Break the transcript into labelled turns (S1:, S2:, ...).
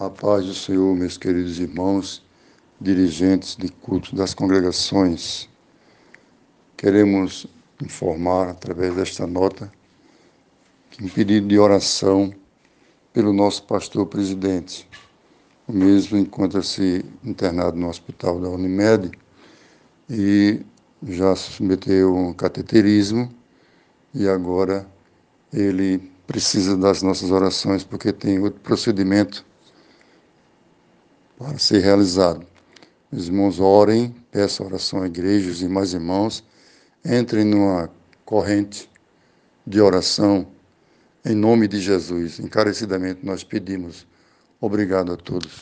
S1: A paz do Senhor, meus queridos irmãos, dirigentes de culto das congregações. Queremos informar, através desta nota, que um pedido de oração pelo nosso pastor presidente. O mesmo encontra-se internado no hospital da Unimed e já submeteu um cateterismo e agora ele precisa das nossas orações porque tem outro procedimento para ser realizado. Os irmãos orem, peçam oração à igreja, os demais irmãos, entrem numa corrente de oração em nome de Jesus. Encarecidamente nós pedimos. Obrigado a todos.